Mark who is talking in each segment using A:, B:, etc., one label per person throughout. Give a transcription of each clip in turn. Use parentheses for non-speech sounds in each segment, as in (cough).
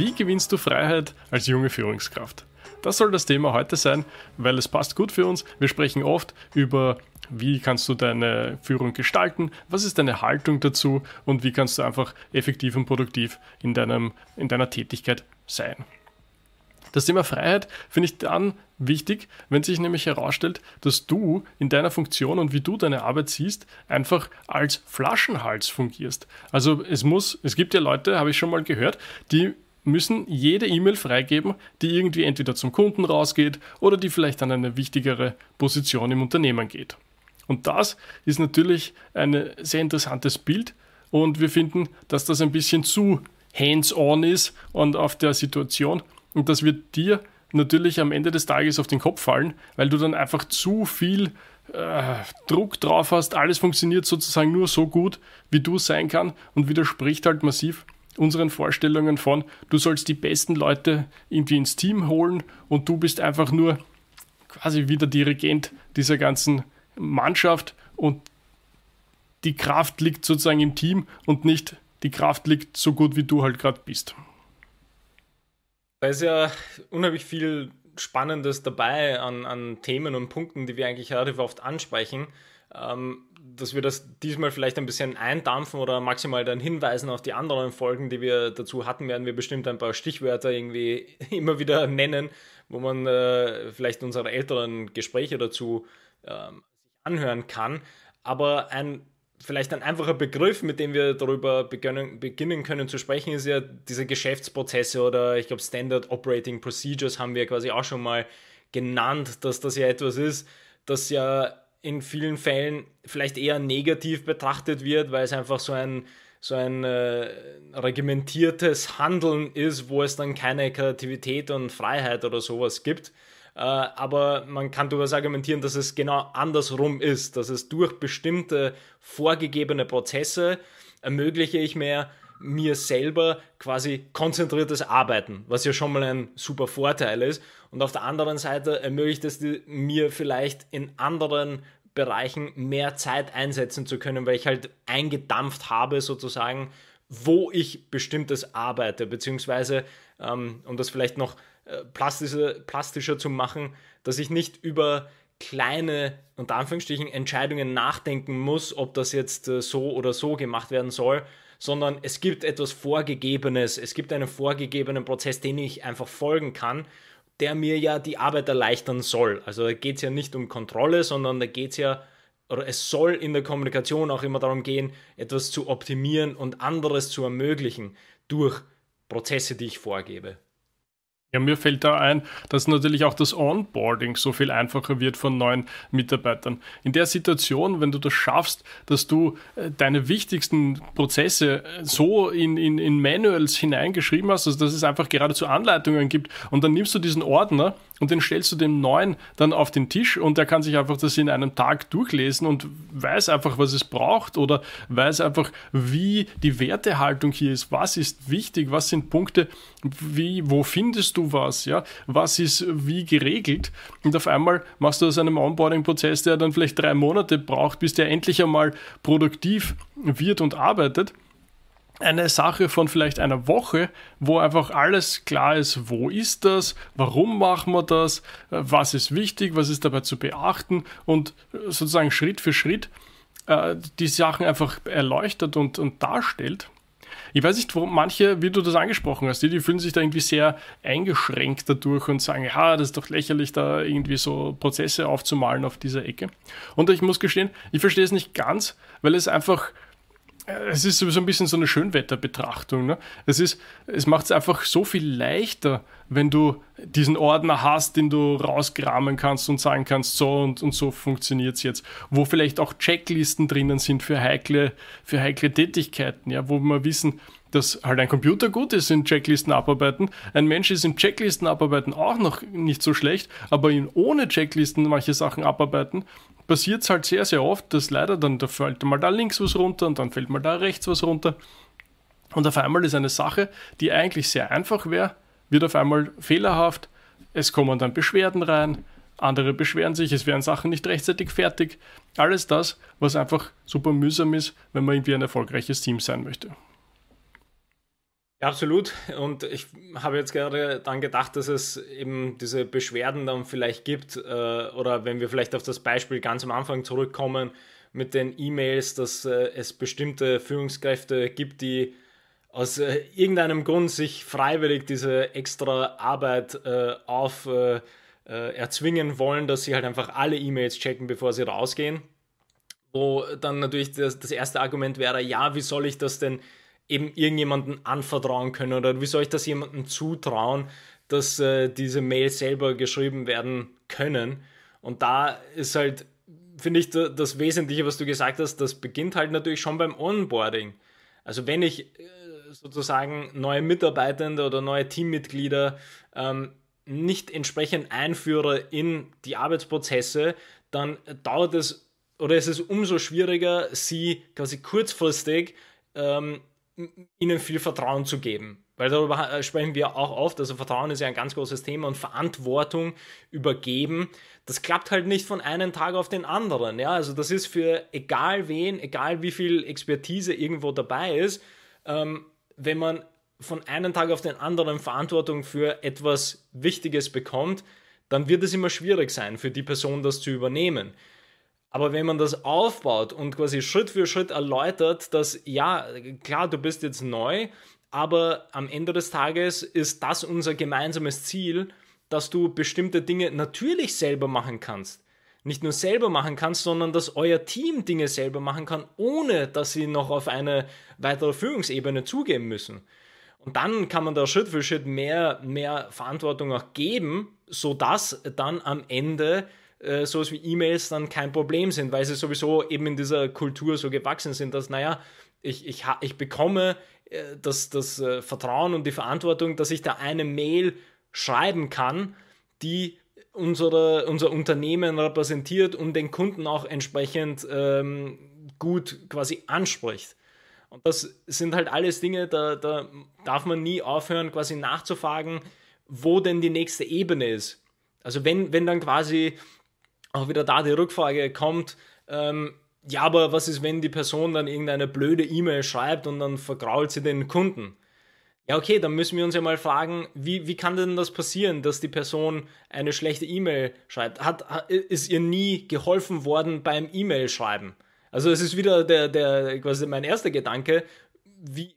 A: Wie gewinnst du Freiheit als junge Führungskraft? Das soll das Thema heute sein, weil es passt gut für uns. Wir sprechen oft über, wie kannst du deine Führung gestalten, was ist deine Haltung dazu und wie kannst du einfach effektiv und produktiv in, deinem, in deiner Tätigkeit sein. Das Thema Freiheit finde ich dann wichtig, wenn sich nämlich herausstellt, dass du in deiner Funktion und wie du deine Arbeit siehst, einfach als Flaschenhals fungierst. Also es muss, es gibt ja Leute, habe ich schon mal gehört, die müssen jede E-Mail freigeben, die irgendwie entweder zum Kunden rausgeht oder die vielleicht an eine wichtigere Position im Unternehmen geht. Und das ist natürlich ein sehr interessantes Bild und wir finden, dass das ein bisschen zu hands-on ist und auf der Situation und das wird dir natürlich am Ende des Tages auf den Kopf fallen, weil du dann einfach zu viel äh, Druck drauf hast. Alles funktioniert sozusagen nur so gut, wie du sein kann und widerspricht halt massiv unseren Vorstellungen von, du sollst die besten Leute irgendwie ins Team holen und du bist einfach nur quasi wie der Dirigent dieser ganzen Mannschaft und die Kraft liegt sozusagen im Team und nicht die Kraft liegt so gut, wie du halt gerade bist.
B: Da ist ja unheimlich viel Spannendes dabei an, an Themen und Punkten, die wir eigentlich relativ oft ansprechen. Ähm, dass wir das diesmal vielleicht ein bisschen eindampfen oder maximal dann hinweisen auf die anderen Folgen, die wir dazu hatten, werden wir bestimmt ein paar Stichwörter irgendwie (laughs) immer wieder nennen, wo man äh, vielleicht unsere älteren Gespräche dazu ähm, anhören kann. Aber ein vielleicht ein einfacher Begriff, mit dem wir darüber beginnen, beginnen können zu sprechen, ist ja diese Geschäftsprozesse oder ich glaube Standard Operating Procedures haben wir quasi auch schon mal genannt, dass das ja etwas ist, das ja in vielen Fällen vielleicht eher negativ betrachtet wird, weil es einfach so ein so ein äh, regimentiertes Handeln ist, wo es dann keine Kreativität und Freiheit oder sowas gibt. Äh, aber man kann durchaus argumentieren, dass es genau andersrum ist, dass es durch bestimmte vorgegebene Prozesse ermögliche ich mir mir selber quasi konzentriertes Arbeiten, was ja schon mal ein super Vorteil ist. Und auf der anderen Seite ermöglicht es mir vielleicht in anderen Bereichen mehr Zeit einsetzen zu können, weil ich halt eingedampft habe sozusagen, wo ich bestimmtes arbeite, beziehungsweise, ähm, um das vielleicht noch äh, plastischer, plastischer zu machen, dass ich nicht über kleine, unter Anführungsstrichen, Entscheidungen nachdenken muss, ob das jetzt äh, so oder so gemacht werden soll, sondern es gibt etwas Vorgegebenes, es gibt einen vorgegebenen Prozess, den ich einfach folgen kann, der mir ja die Arbeit erleichtern soll. Also da geht es ja nicht um Kontrolle, sondern da geht es ja, oder es soll in der Kommunikation auch immer darum gehen, etwas zu optimieren und anderes zu ermöglichen durch Prozesse, die ich vorgebe.
A: Ja, mir fällt da ein, dass natürlich auch das Onboarding so viel einfacher wird von neuen Mitarbeitern. In der Situation, wenn du das schaffst, dass du äh, deine wichtigsten Prozesse äh, so in, in, in Manuals hineingeschrieben hast, also dass es einfach geradezu Anleitungen gibt und dann nimmst du diesen Ordner und den stellst du dem Neuen dann auf den Tisch und der kann sich einfach das in einem Tag durchlesen und weiß einfach, was es braucht oder weiß einfach, wie die Wertehaltung hier ist, was ist wichtig, was sind Punkte, wie, wo findest du was, ja, was ist wie geregelt? Und auf einmal machst du aus einem Onboarding-Prozess, der dann vielleicht drei Monate braucht, bis der endlich einmal produktiv wird und arbeitet eine Sache von vielleicht einer Woche, wo einfach alles klar ist, wo ist das, warum machen wir das, was ist wichtig, was ist dabei zu beachten und sozusagen Schritt für Schritt äh, die Sachen einfach erleuchtet und, und darstellt. Ich weiß nicht, wo manche, wie du das angesprochen hast, die, die fühlen sich da irgendwie sehr eingeschränkt dadurch und sagen, ja, das ist doch lächerlich, da irgendwie so Prozesse aufzumalen auf dieser Ecke. Und ich muss gestehen, ich verstehe es nicht ganz, weil es einfach es ist so ein bisschen so eine Schönwetterbetrachtung. Ne? Es, es macht es einfach so viel leichter, wenn du diesen Ordner hast, den du rauskramen kannst und sagen kannst, so und, und so funktioniert es jetzt. Wo vielleicht auch Checklisten drinnen sind für heikle, für heikle Tätigkeiten, ja, wo wir wissen, dass halt ein Computer gut ist in Checklisten abarbeiten. Ein Mensch ist in Checklisten abarbeiten auch noch nicht so schlecht, aber in ohne Checklisten manche Sachen abarbeiten, passiert es halt sehr, sehr oft, dass leider dann da fällt mal da links was runter und dann fällt mal da rechts was runter. Und auf einmal ist eine Sache, die eigentlich sehr einfach wäre, wird auf einmal fehlerhaft. Es kommen dann Beschwerden rein, andere beschweren sich, es werden Sachen nicht rechtzeitig fertig. Alles das, was einfach super mühsam ist, wenn man irgendwie ein erfolgreiches Team sein möchte.
B: Ja, absolut. Und ich habe jetzt gerade dann gedacht, dass es eben diese Beschwerden dann vielleicht gibt, äh, oder wenn wir vielleicht auf das Beispiel ganz am Anfang zurückkommen mit den E-Mails, dass äh, es bestimmte Führungskräfte gibt, die aus äh, irgendeinem Grund sich freiwillig diese extra Arbeit äh, auf äh, äh, erzwingen wollen, dass sie halt einfach alle E-Mails checken, bevor sie rausgehen. Wo dann natürlich das, das erste Argument wäre, ja, wie soll ich das denn eben irgendjemanden anvertrauen können oder wie soll ich das jemandem zutrauen, dass äh, diese Mails selber geschrieben werden können. Und da ist halt, finde ich, das Wesentliche, was du gesagt hast, das beginnt halt natürlich schon beim Onboarding. Also wenn ich äh, sozusagen neue Mitarbeitende oder neue Teammitglieder ähm, nicht entsprechend einführe in die Arbeitsprozesse, dann dauert es oder ist es umso schwieriger, sie quasi kurzfristig ähm, ihnen viel Vertrauen zu geben. Weil darüber äh, sprechen wir auch oft. Also Vertrauen ist ja ein ganz großes Thema und Verantwortung übergeben. Das klappt halt nicht von einem Tag auf den anderen. Ja, also das ist für egal wen, egal wie viel Expertise irgendwo dabei ist, ähm, wenn man von einem Tag auf den anderen Verantwortung für etwas Wichtiges bekommt, dann wird es immer schwierig sein, für die Person das zu übernehmen. Aber wenn man das aufbaut und quasi Schritt für Schritt erläutert, dass ja, klar, du bist jetzt neu, aber am Ende des Tages ist das unser gemeinsames Ziel, dass du bestimmte Dinge natürlich selber machen kannst. Nicht nur selber machen kannst, sondern dass euer Team Dinge selber machen kann, ohne dass sie noch auf eine weitere Führungsebene zugeben müssen. Und dann kann man da Schritt für Schritt mehr, mehr Verantwortung auch geben, sodass dann am Ende äh, sowas wie E-Mails dann kein Problem sind, weil sie sowieso eben in dieser Kultur so gewachsen sind, dass, naja, ich, ich, ich bekomme äh, das, das äh, Vertrauen und die Verantwortung, dass ich da eine Mail schreiben kann, die unsere, unser Unternehmen repräsentiert und den Kunden auch entsprechend ähm, gut quasi anspricht. Und das sind halt alles Dinge, da, da darf man nie aufhören, quasi nachzufragen, wo denn die nächste Ebene ist. Also wenn, wenn dann quasi auch wieder da die Rückfrage kommt, ähm, ja, aber was ist, wenn die Person dann irgendeine blöde E-Mail schreibt und dann vergrault sie den Kunden? Ja, okay, dann müssen wir uns ja mal fragen, wie, wie kann denn das passieren, dass die Person eine schlechte E-Mail schreibt? Hat, ist ihr nie geholfen worden beim E-Mail-Schreiben? Also es ist wieder der, der, quasi mein erster Gedanke, wie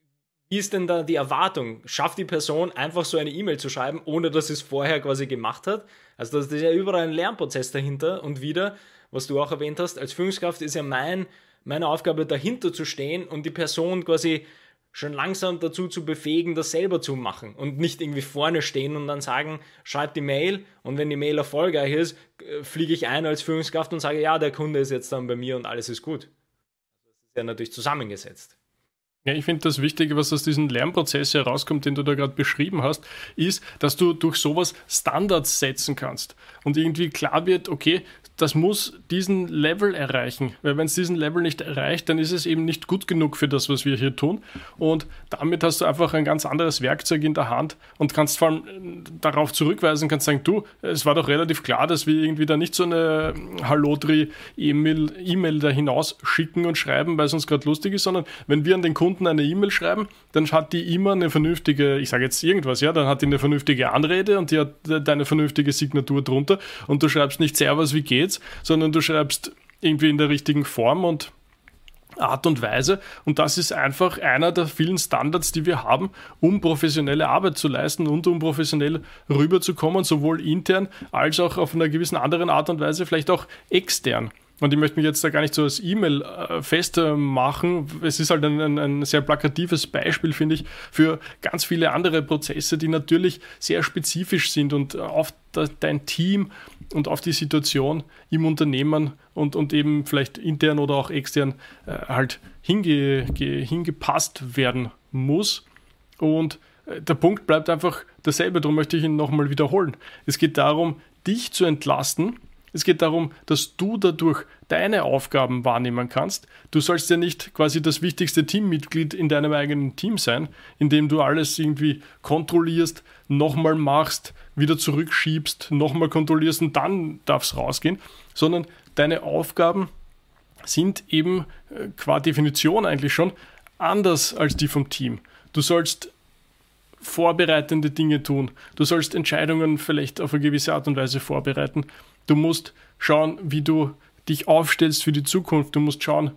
B: ist denn da die Erwartung? Schafft die Person einfach so eine E-Mail zu schreiben, ohne dass sie es vorher quasi gemacht hat? Also das ist ja überall ein Lernprozess dahinter und wieder, was du auch erwähnt hast, als Führungskraft ist ja mein, meine Aufgabe dahinter zu stehen und die Person quasi schon langsam dazu zu befähigen, das selber zu machen und nicht irgendwie vorne stehen und dann sagen, schreib die Mail und wenn die Mail erfolgreich ist, äh, fliege ich ein als Führungskraft und sage, ja, der Kunde ist jetzt dann bei mir und alles ist gut. Das ist ja natürlich zusammengesetzt.
A: Ja, ich finde das Wichtige, was aus diesem Lernprozess herauskommt, den du da gerade beschrieben hast, ist, dass du durch sowas Standards setzen kannst und irgendwie klar wird, okay, das muss diesen Level erreichen. Weil wenn es diesen Level nicht erreicht, dann ist es eben nicht gut genug für das, was wir hier tun. Und damit hast du einfach ein ganz anderes Werkzeug in der Hand und kannst vor allem äh, darauf zurückweisen, kannst sagen, du, es war doch relativ klar, dass wir irgendwie da nicht so eine Hallodri-E-Mail e da hinaus schicken und schreiben, weil es uns gerade lustig ist, sondern wenn wir an den Kunden eine E-Mail schreiben, dann hat die immer eine vernünftige, ich sage jetzt irgendwas, ja, dann hat die eine vernünftige Anrede und die hat deine vernünftige Signatur drunter und du schreibst nicht Servus, wie geht geht's, sondern du schreibst irgendwie in der richtigen Form und Art und Weise. Und das ist einfach einer der vielen Standards, die wir haben, um professionelle Arbeit zu leisten und um professionell rüberzukommen, sowohl intern als auch auf einer gewissen anderen Art und Weise, vielleicht auch extern. Und ich möchte mich jetzt da gar nicht so als E-Mail äh, festmachen. Es ist halt ein, ein, ein, sehr plakatives Beispiel, finde ich, für ganz viele andere Prozesse, die natürlich sehr spezifisch sind und auf dein Team und auf die Situation im Unternehmen und, und eben vielleicht intern oder auch extern äh, halt hinge, ge, hingepasst werden muss. Und äh, der Punkt bleibt einfach derselbe, darum möchte ich ihn nochmal wiederholen. Es geht darum, dich zu entlasten es geht darum, dass du dadurch deine Aufgaben wahrnehmen kannst. Du sollst ja nicht quasi das wichtigste Teammitglied in deinem eigenen Team sein, indem du alles irgendwie kontrollierst, nochmal machst, wieder zurückschiebst, nochmal kontrollierst und dann darf es rausgehen, sondern deine Aufgaben sind eben äh, qua Definition eigentlich schon anders als die vom Team. Du sollst vorbereitende Dinge tun. Du sollst Entscheidungen vielleicht auf eine gewisse Art und Weise vorbereiten. Du musst schauen, wie du dich aufstellst für die Zukunft. Du musst schauen,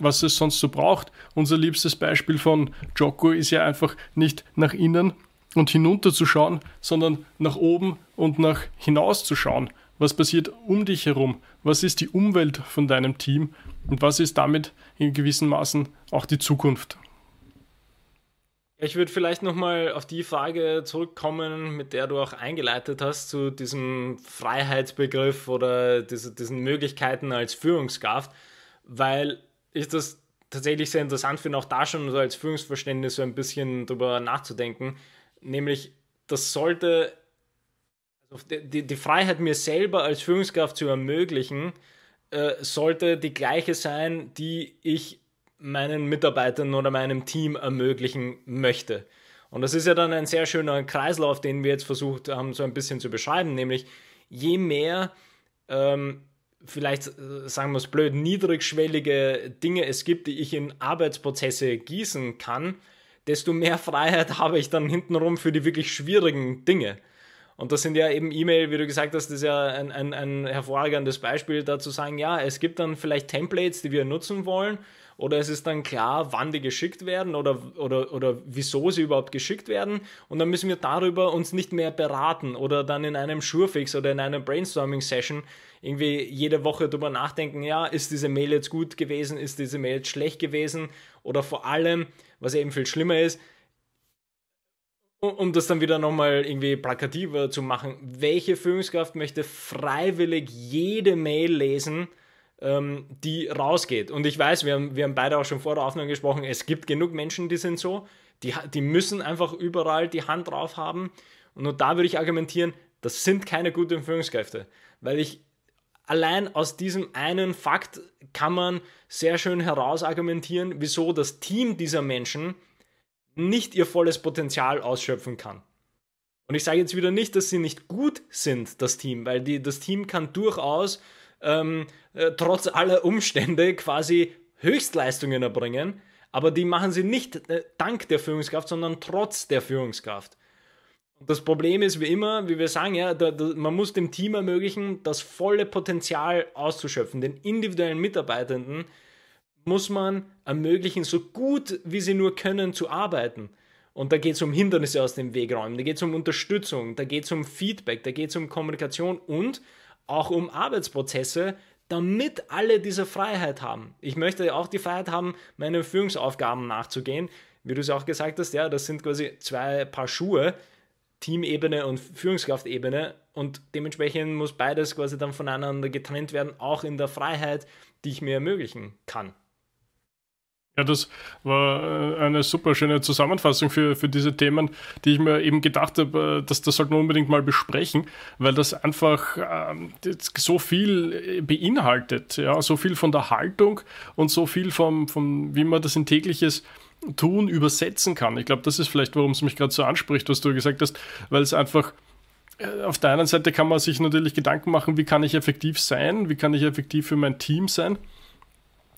A: was es sonst so braucht. Unser liebstes Beispiel von Joko ist ja einfach nicht nach innen und hinunter zu schauen, sondern nach oben und nach hinaus zu schauen. Was passiert um dich herum? Was ist die Umwelt von deinem Team? Und was ist damit in gewissen Maßen auch die Zukunft?
B: Ich würde vielleicht nochmal auf die Frage zurückkommen, mit der du auch eingeleitet hast, zu diesem Freiheitsbegriff oder diese, diesen Möglichkeiten als Führungskraft, weil ich das tatsächlich sehr interessant finde, auch da schon so als Führungsverständnis so ein bisschen drüber nachzudenken. Nämlich, das sollte, also die, die Freiheit mir selber als Führungskraft zu ermöglichen, äh, sollte die gleiche sein, die ich meinen Mitarbeitern oder meinem Team ermöglichen möchte. Und das ist ja dann ein sehr schöner Kreislauf, den wir jetzt versucht haben, so ein bisschen zu beschreiben, nämlich je mehr, ähm, vielleicht äh, sagen wir es blöd, niedrigschwellige Dinge es gibt, die ich in Arbeitsprozesse gießen kann, desto mehr Freiheit (laughs) habe ich dann hintenrum für die wirklich schwierigen Dinge. Und das sind ja eben E-Mail, wie du gesagt hast, das ist ja ein, ein, ein hervorragendes Beispiel dazu sagen, ja, es gibt dann vielleicht Templates, die wir nutzen wollen oder es ist dann klar, wann die geschickt werden oder, oder, oder wieso sie überhaupt geschickt werden. Und dann müssen wir darüber uns nicht mehr beraten oder dann in einem Surefix oder in einer Brainstorming-Session irgendwie jede Woche darüber nachdenken, ja, ist diese Mail jetzt gut gewesen, ist diese Mail jetzt schlecht gewesen? Oder vor allem, was eben viel schlimmer ist, um das dann wieder nochmal irgendwie plakativer zu machen, welche Führungskraft möchte freiwillig jede Mail lesen, ähm, die rausgeht. Und ich weiß, wir haben, wir haben beide auch schon vor der Aufnahme gesprochen, es gibt genug Menschen, die sind so, die, die müssen einfach überall die Hand drauf haben. Und nur da würde ich argumentieren, das sind keine guten Führungskräfte, weil ich allein aus diesem einen Fakt kann man sehr schön herausargumentieren, wieso das Team dieser Menschen nicht ihr volles Potenzial ausschöpfen kann. Und ich sage jetzt wieder nicht, dass sie nicht gut sind, das Team, weil die, das Team kann durchaus ähm, äh, trotz aller Umstände quasi Höchstleistungen erbringen, aber die machen sie nicht äh, dank der Führungskraft, sondern trotz der Führungskraft. Und das Problem ist wie immer, wie wir sagen, ja, da, da, man muss dem Team ermöglichen, das volle Potenzial auszuschöpfen. Den individuellen Mitarbeitenden muss man ermöglichen, so gut wie sie nur können, zu arbeiten. Und da geht es um Hindernisse aus dem Weg räumen, da geht es um Unterstützung, da geht es um Feedback, da geht es um Kommunikation und auch um Arbeitsprozesse, damit alle diese Freiheit haben. Ich möchte auch die Freiheit haben, meine Führungsaufgaben nachzugehen. Wie du es auch gesagt hast, ja, das sind quasi zwei Paar Schuhe, Teamebene und Führungskraftebene und dementsprechend muss beides quasi dann voneinander getrennt werden, auch in der Freiheit, die ich mir ermöglichen kann.
A: Ja, das war äh, eine super schöne Zusammenfassung für, für diese Themen, die ich mir eben gedacht habe, äh, dass das sollten wir unbedingt mal besprechen, weil das einfach ähm, so viel beinhaltet, ja, so viel von der Haltung und so viel vom, vom wie man das in tägliches Tun übersetzen kann. Ich glaube, das ist vielleicht, warum es mich gerade so anspricht, was du gesagt hast, weil es einfach äh, auf der einen Seite kann man sich natürlich Gedanken machen, wie kann ich effektiv sein, wie kann ich effektiv für mein Team sein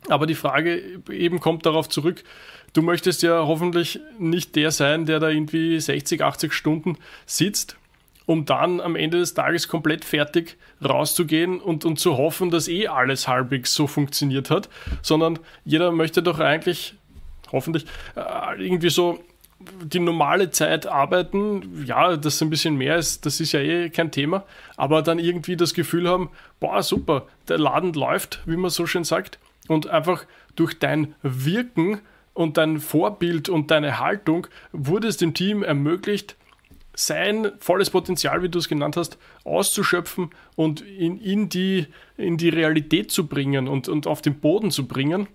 A: aber die Frage eben kommt darauf zurück, du möchtest ja hoffentlich nicht der sein, der da irgendwie 60, 80 Stunden sitzt, um dann am Ende des Tages komplett fertig rauszugehen und, und zu hoffen, dass eh alles halbwegs so funktioniert hat, sondern jeder möchte doch eigentlich, hoffentlich, äh, irgendwie so die normale Zeit arbeiten, ja, das ein bisschen mehr ist, das ist ja eh kein Thema, aber dann irgendwie das Gefühl haben, boah, super, der Laden läuft, wie man so schön sagt, und einfach durch dein Wirken und dein Vorbild und deine Haltung wurde es dem Team ermöglicht, sein volles Potenzial, wie du es genannt hast, auszuschöpfen und in, in, die, in die Realität zu bringen und, und auf den Boden zu bringen.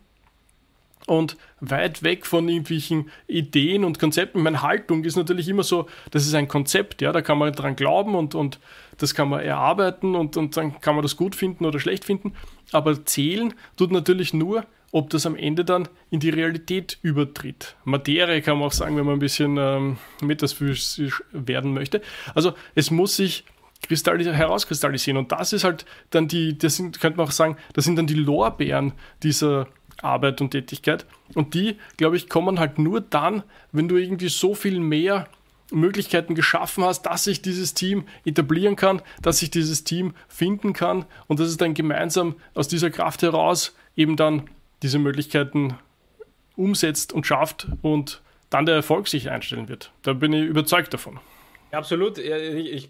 A: Und weit weg von irgendwelchen Ideen und Konzepten. Meine Haltung ist natürlich immer so, das ist ein Konzept, ja, da kann man dran glauben und, und das kann man erarbeiten und, und dann kann man das gut finden oder schlecht finden. Aber zählen tut natürlich nur, ob das am Ende dann in die Realität übertritt. Materie kann man auch sagen, wenn man ein bisschen ähm, metaphysisch werden möchte. Also es muss sich herauskristallisieren und das ist halt dann die, das sind, könnte man auch sagen, das sind dann die Lorbeeren dieser Arbeit und Tätigkeit und die, glaube ich, kommen halt nur dann, wenn du irgendwie so viel mehr Möglichkeiten geschaffen hast, dass sich dieses Team etablieren kann, dass sich dieses Team finden kann und dass es dann gemeinsam aus dieser Kraft heraus eben dann diese Möglichkeiten umsetzt und schafft und dann der Erfolg sich einstellen wird. Da bin ich überzeugt davon.
B: Ja, absolut. Ich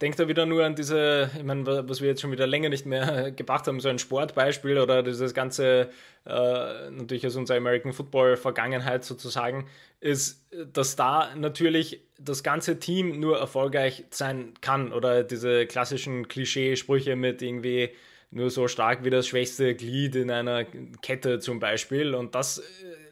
B: denke da wieder nur an diese, ich meine, was wir jetzt schon wieder länger nicht mehr (laughs) gebracht haben, so ein Sportbeispiel oder dieses ganze, äh, natürlich aus unserer American Football Vergangenheit sozusagen, ist, dass da natürlich das ganze Team nur erfolgreich sein kann oder diese klassischen Klischeesprüche mit irgendwie nur so stark wie das schwächste Glied in einer Kette zum Beispiel. Und das äh,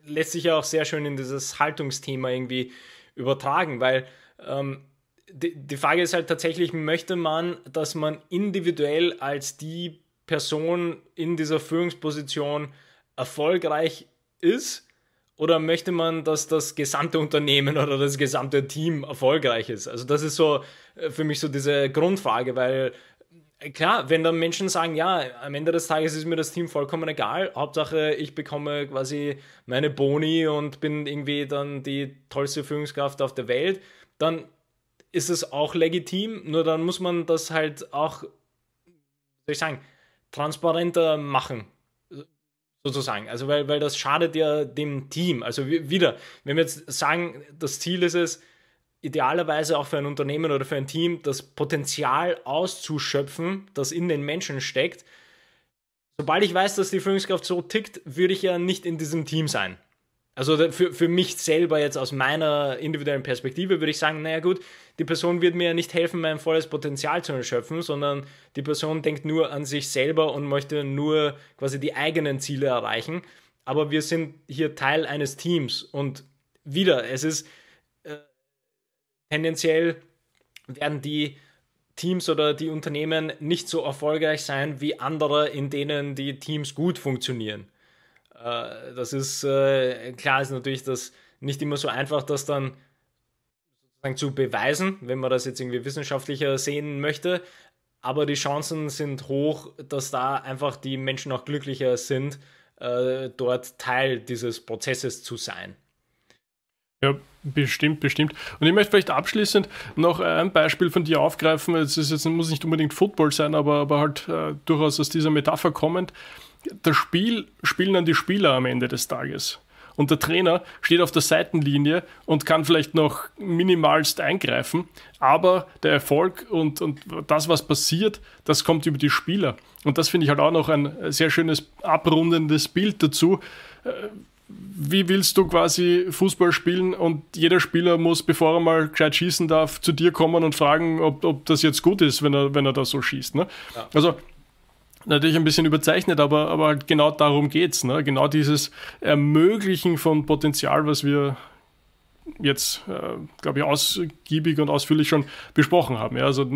B: lässt sich ja auch sehr schön in dieses Haltungsthema irgendwie übertragen, weil ähm, die, die Frage ist halt tatsächlich, möchte man, dass man individuell als die Person in dieser Führungsposition erfolgreich ist? Oder möchte man, dass das gesamte Unternehmen oder das gesamte Team erfolgreich ist? Also das ist so äh, für mich so diese Grundfrage, weil äh, klar, wenn dann Menschen sagen, ja, am Ende des Tages ist mir das Team vollkommen egal, Hauptsache ich bekomme quasi meine Boni und bin irgendwie dann die tollste Führungskraft auf der Welt, dann ist es auch legitim, nur dann muss man das halt auch, soll ich sagen, transparenter machen. Sozusagen. Also, weil, weil das schadet ja dem Team. Also, wieder, wenn wir jetzt sagen, das Ziel ist es, idealerweise auch für ein Unternehmen oder für ein Team das Potenzial auszuschöpfen, das in den Menschen steckt. Sobald ich weiß, dass die Führungskraft so tickt, würde ich ja nicht in diesem Team sein. Also für, für mich selber jetzt aus meiner individuellen Perspektive würde ich sagen, naja gut, die Person wird mir nicht helfen, mein volles Potenzial zu erschöpfen, sondern die Person denkt nur an sich selber und möchte nur quasi die eigenen Ziele erreichen. Aber wir sind hier Teil eines Teams und wieder, es ist äh, tendenziell werden die Teams oder die Unternehmen nicht so erfolgreich sein wie andere, in denen die Teams gut funktionieren. Äh, das ist äh, klar, ist natürlich das nicht immer so einfach, das dann sozusagen zu beweisen, wenn man das jetzt irgendwie wissenschaftlicher sehen möchte. Aber die Chancen sind hoch, dass da einfach die Menschen auch glücklicher sind, äh, dort Teil dieses Prozesses zu sein.
A: Ja, bestimmt, bestimmt. Und ich möchte vielleicht abschließend noch ein Beispiel von dir aufgreifen. Es ist jetzt, muss nicht unbedingt Football sein, aber, aber halt äh, durchaus aus dieser Metapher kommend das Spiel spielen dann die Spieler am Ende des Tages. Und der Trainer steht auf der Seitenlinie und kann vielleicht noch minimalst eingreifen, aber der Erfolg und, und das, was passiert, das kommt über die Spieler. Und das finde ich halt auch noch ein sehr schönes abrundendes Bild dazu. Äh, wie willst du quasi Fußball spielen und jeder Spieler muss, bevor er mal gescheit schießen darf, zu dir kommen und fragen, ob, ob das jetzt gut ist, wenn er, wenn er da so schießt. Ne? Ja. Also natürlich ein bisschen überzeichnet, aber, aber halt genau darum geht es. Ne? Genau dieses Ermöglichen von Potenzial, was wir jetzt, äh, glaube ich, ausgiebig und ausführlich schon besprochen haben. Ja? Also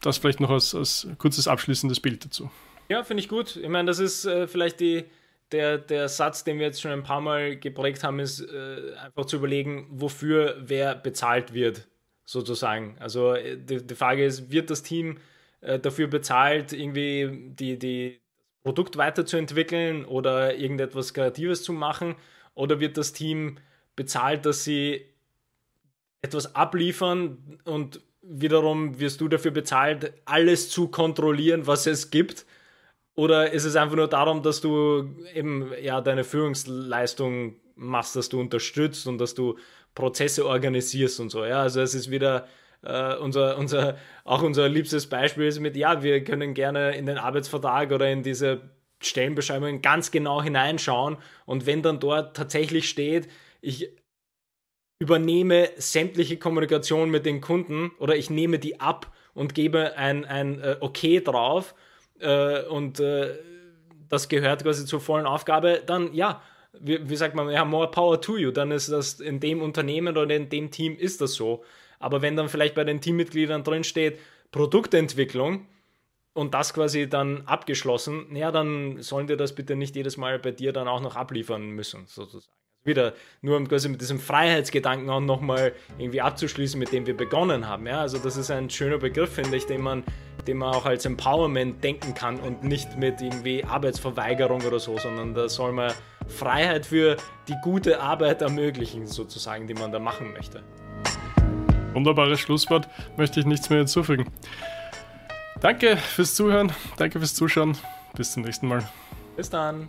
A: das vielleicht noch als, als kurzes abschließendes Bild dazu.
B: Ja, finde ich gut. Ich meine, das ist äh, vielleicht die, der, der Satz, den wir jetzt schon ein paar Mal geprägt haben, ist äh, einfach zu überlegen, wofür wer bezahlt wird, sozusagen. Also äh, die, die Frage ist, wird das Team äh, dafür bezahlt, irgendwie die, die Produkt weiterzuentwickeln oder irgendetwas Kreatives zu machen? Oder wird das Team bezahlt, dass sie etwas abliefern und wiederum wirst du dafür bezahlt, alles zu kontrollieren, was es gibt? Oder ist es einfach nur darum, dass du eben ja deine Führungsleistung machst, dass du unterstützt und dass du Prozesse organisierst und so? Ja, also es ist wieder Uh, unser, unser, auch unser liebstes Beispiel ist mit, ja, wir können gerne in den Arbeitsvertrag oder in diese Stellenbeschreibungen ganz genau hineinschauen und wenn dann dort tatsächlich steht, ich übernehme sämtliche Kommunikation mit den Kunden oder ich nehme die ab und gebe ein, ein äh, Okay drauf äh, und äh, das gehört quasi zur vollen Aufgabe, dann ja, wie, wie sagt man, ja, more power to you, dann ist das in dem Unternehmen oder in dem Team ist das so. Aber wenn dann vielleicht bei den Teammitgliedern drin steht, Produktentwicklung und das quasi dann abgeschlossen, ja, dann sollen die das bitte nicht jedes Mal bei dir dann auch noch abliefern müssen, sozusagen. Also wieder nur um quasi mit diesem Freiheitsgedanken auch nochmal irgendwie abzuschließen, mit dem wir begonnen haben. Ja, also das ist ein schöner Begriff, finde ich, den man, den man auch als Empowerment denken kann und nicht mit irgendwie Arbeitsverweigerung oder so, sondern da soll man Freiheit für die gute Arbeit ermöglichen, sozusagen, die man da machen möchte.
A: Wunderbares Schlusswort, möchte ich nichts mehr hinzufügen. Danke fürs Zuhören, danke fürs Zuschauen. Bis zum nächsten Mal.
B: Bis dann.